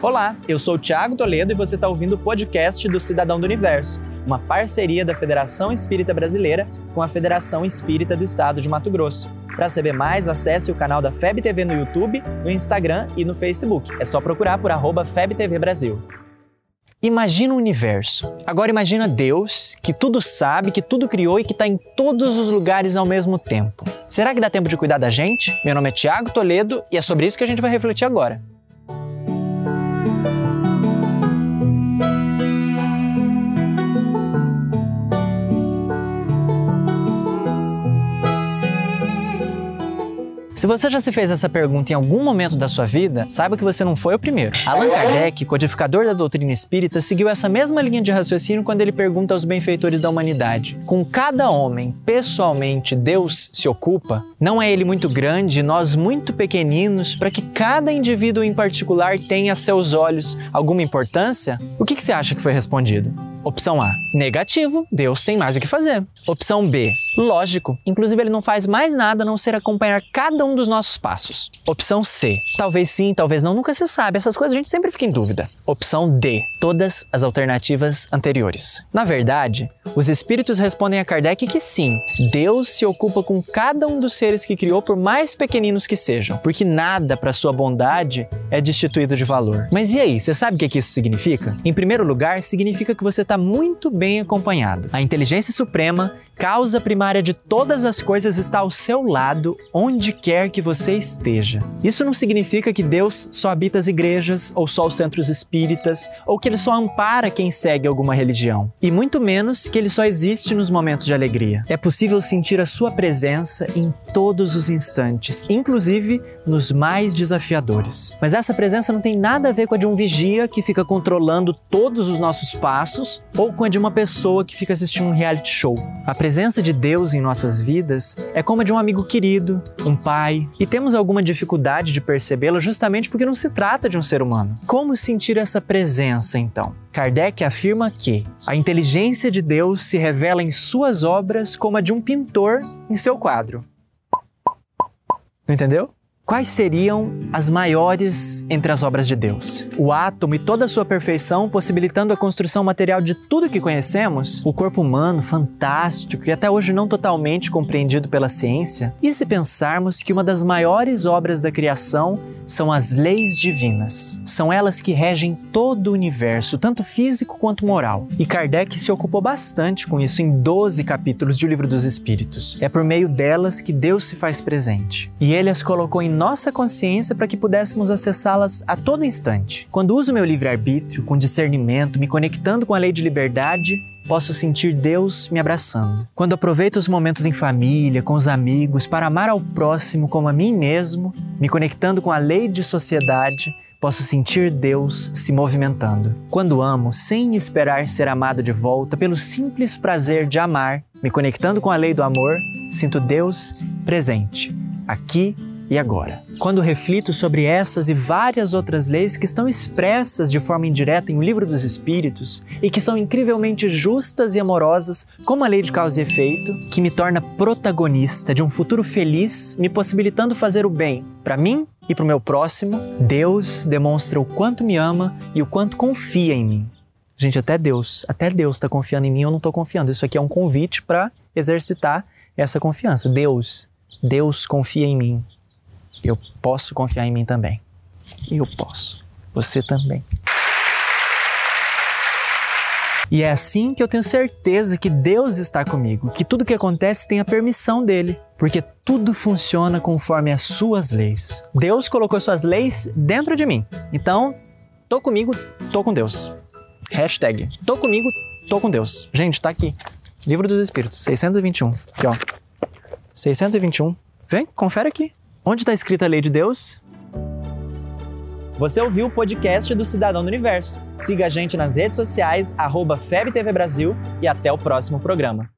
Olá, eu sou o Thiago Toledo e você está ouvindo o podcast do Cidadão do Universo, uma parceria da Federação Espírita Brasileira com a Federação Espírita do Estado de Mato Grosso. Para saber mais, acesse o canal da FEB TV no YouTube, no Instagram e no Facebook. É só procurar por arroba FebTV Brasil. Imagina o universo. Agora imagina Deus, que tudo sabe, que tudo criou e que está em todos os lugares ao mesmo tempo. Será que dá tempo de cuidar da gente? Meu nome é Tiago Toledo e é sobre isso que a gente vai refletir agora. Se você já se fez essa pergunta em algum momento da sua vida, saiba que você não foi o primeiro. Allan Kardec, codificador da doutrina espírita, seguiu essa mesma linha de raciocínio quando ele pergunta aos benfeitores da humanidade: com cada homem, pessoalmente, Deus se ocupa? Não é ele muito grande, nós muito pequeninos, para que cada indivíduo em particular tenha a seus olhos alguma importância? O que, que você acha que foi respondido? Opção A, negativo, Deus tem mais o que fazer. Opção B, lógico, inclusive ele não faz mais nada a não ser acompanhar cada um dos nossos passos. Opção C, talvez sim, talvez não, nunca se sabe, essas coisas a gente sempre fica em dúvida. Opção D, todas as alternativas anteriores. Na verdade, os espíritos respondem a Kardec que sim, Deus se ocupa com cada um dos seres que criou, por mais pequeninos que sejam, porque nada para sua bondade é destituído de valor. Mas e aí, você sabe o que isso significa? Em primeiro lugar, significa que você está muito bem acompanhado. A inteligência suprema, causa primária de todas as coisas, está ao seu lado, onde quer que você esteja. Isso não significa que Deus só habita as igrejas, ou só os centros espíritas, ou que ele só ampara quem segue alguma religião. E muito menos que ele só existe nos momentos de alegria. É possível sentir a sua presença em todos os instantes, inclusive nos mais desafiadores. Mas essa presença não tem nada a ver com a de um vigia que fica controlando todos os nossos passos ou com a de uma pessoa que fica assistindo um reality show. A presença de Deus em nossas vidas é como a de um amigo querido, um pai, e temos alguma dificuldade de percebê-lo justamente porque não se trata de um ser humano. Como sentir essa presença então? Kardec afirma que a inteligência de Deus se revela em suas obras como a de um pintor em seu quadro. Não entendeu? Quais seriam as maiores entre as obras de Deus? O átomo e toda a sua perfeição, possibilitando a construção material de tudo que conhecemos? O corpo humano, fantástico e até hoje não totalmente compreendido pela ciência? E se pensarmos que uma das maiores obras da criação são as leis divinas? São elas que regem todo o universo, tanto físico quanto moral. E Kardec se ocupou bastante com isso em 12 capítulos de O Livro dos Espíritos. É por meio delas que Deus se faz presente. E ele as colocou em nossa consciência para que pudéssemos acessá-las a todo instante. Quando uso meu livre-arbítrio com discernimento, me conectando com a lei de liberdade, posso sentir Deus me abraçando. Quando aproveito os momentos em família, com os amigos, para amar ao próximo como a mim mesmo, me conectando com a lei de sociedade, posso sentir Deus se movimentando. Quando amo, sem esperar ser amado de volta, pelo simples prazer de amar, me conectando com a lei do amor, sinto Deus presente, aqui e agora. Quando reflito sobre essas e várias outras leis que estão expressas de forma indireta em O Livro dos Espíritos e que são incrivelmente justas e amorosas, como a lei de causa e efeito, que me torna protagonista de um futuro feliz, me possibilitando fazer o bem para mim e para o meu próximo, Deus demonstra o quanto me ama e o quanto confia em mim. Gente, até Deus, até Deus está confiando em mim, eu não estou confiando. Isso aqui é um convite para exercitar essa confiança. Deus, Deus confia em mim eu posso confiar em mim também. Eu posso. Você também. E é assim que eu tenho certeza que Deus está comigo, que tudo que acontece tem a permissão dele, porque tudo funciona conforme as suas leis. Deus colocou suas leis dentro de mim. Então, tô comigo, tô com Deus. Hashtag, tô comigo, tô com Deus. Gente, tá aqui. Livro dos Espíritos, 621. Aqui, ó. 621. Vem, confere aqui. Onde está escrita a lei de Deus? Você ouviu o podcast do Cidadão do Universo. Siga a gente nas redes sociais, arroba FebTV Brasil e até o próximo programa.